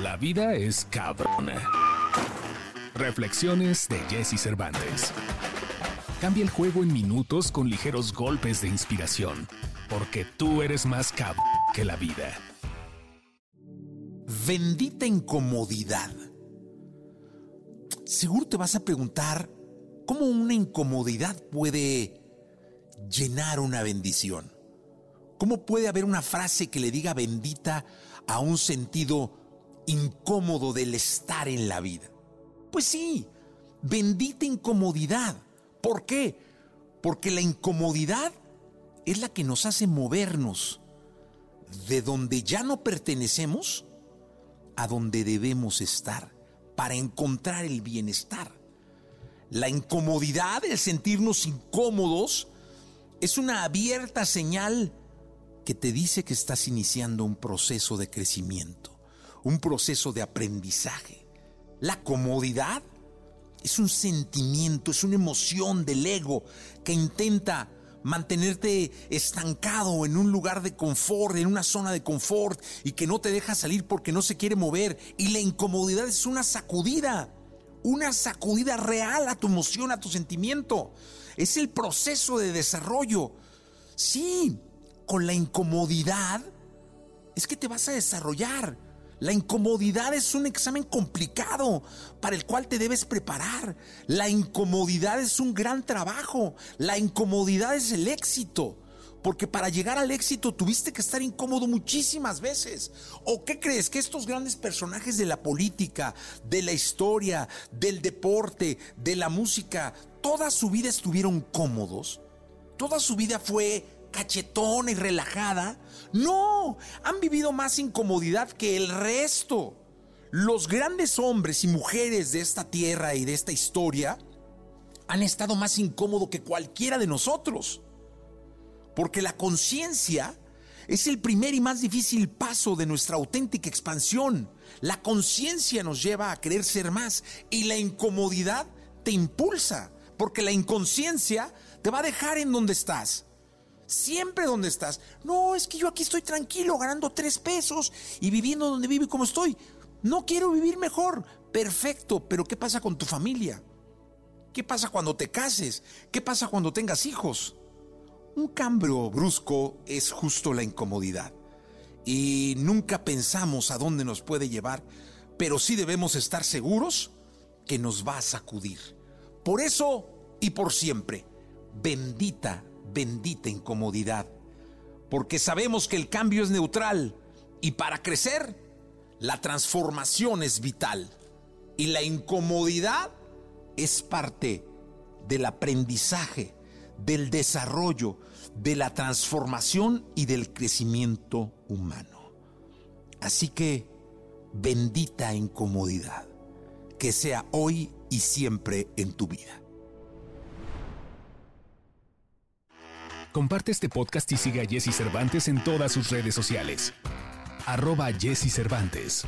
La vida es cabrona. Reflexiones de Jesse Cervantes. Cambia el juego en minutos con ligeros golpes de inspiración, porque tú eres más cabrón que la vida. Bendita incomodidad. Seguro te vas a preguntar cómo una incomodidad puede llenar una bendición. ¿Cómo puede haber una frase que le diga bendita a un sentido incómodo del estar en la vida? Pues sí, bendita incomodidad. ¿Por qué? Porque la incomodidad es la que nos hace movernos de donde ya no pertenecemos a donde debemos estar para encontrar el bienestar. La incomodidad, el sentirnos incómodos, es una abierta señal que te dice que estás iniciando un proceso de crecimiento, un proceso de aprendizaje. La comodidad es un sentimiento, es una emoción del ego que intenta mantenerte estancado en un lugar de confort, en una zona de confort y que no te deja salir porque no se quiere mover. Y la incomodidad es una sacudida, una sacudida real a tu emoción, a tu sentimiento. Es el proceso de desarrollo. Sí, con la incomodidad es que te vas a desarrollar. La incomodidad es un examen complicado para el cual te debes preparar. La incomodidad es un gran trabajo. La incomodidad es el éxito. Porque para llegar al éxito tuviste que estar incómodo muchísimas veces. ¿O qué crees? Que estos grandes personajes de la política, de la historia, del deporte, de la música, toda su vida estuvieron cómodos. Toda su vida fue cachetona y relajada. No, han vivido más incomodidad que el resto. Los grandes hombres y mujeres de esta tierra y de esta historia han estado más incómodos que cualquiera de nosotros. Porque la conciencia es el primer y más difícil paso de nuestra auténtica expansión. La conciencia nos lleva a querer ser más y la incomodidad te impulsa, porque la inconsciencia te va a dejar en donde estás siempre donde estás. No, es que yo aquí estoy tranquilo, ganando tres pesos y viviendo donde vivo y como estoy. No quiero vivir mejor. Perfecto, pero ¿qué pasa con tu familia? ¿Qué pasa cuando te cases? ¿Qué pasa cuando tengas hijos? Un cambio brusco es justo la incomodidad. Y nunca pensamos a dónde nos puede llevar, pero sí debemos estar seguros que nos va a sacudir. Por eso y por siempre, bendita bendita incomodidad, porque sabemos que el cambio es neutral y para crecer, la transformación es vital y la incomodidad es parte del aprendizaje, del desarrollo, de la transformación y del crecimiento humano. Así que, bendita incomodidad, que sea hoy y siempre en tu vida. Comparte este podcast y sigue a Jesse Cervantes en todas sus redes sociales. Arroba Jesse Cervantes.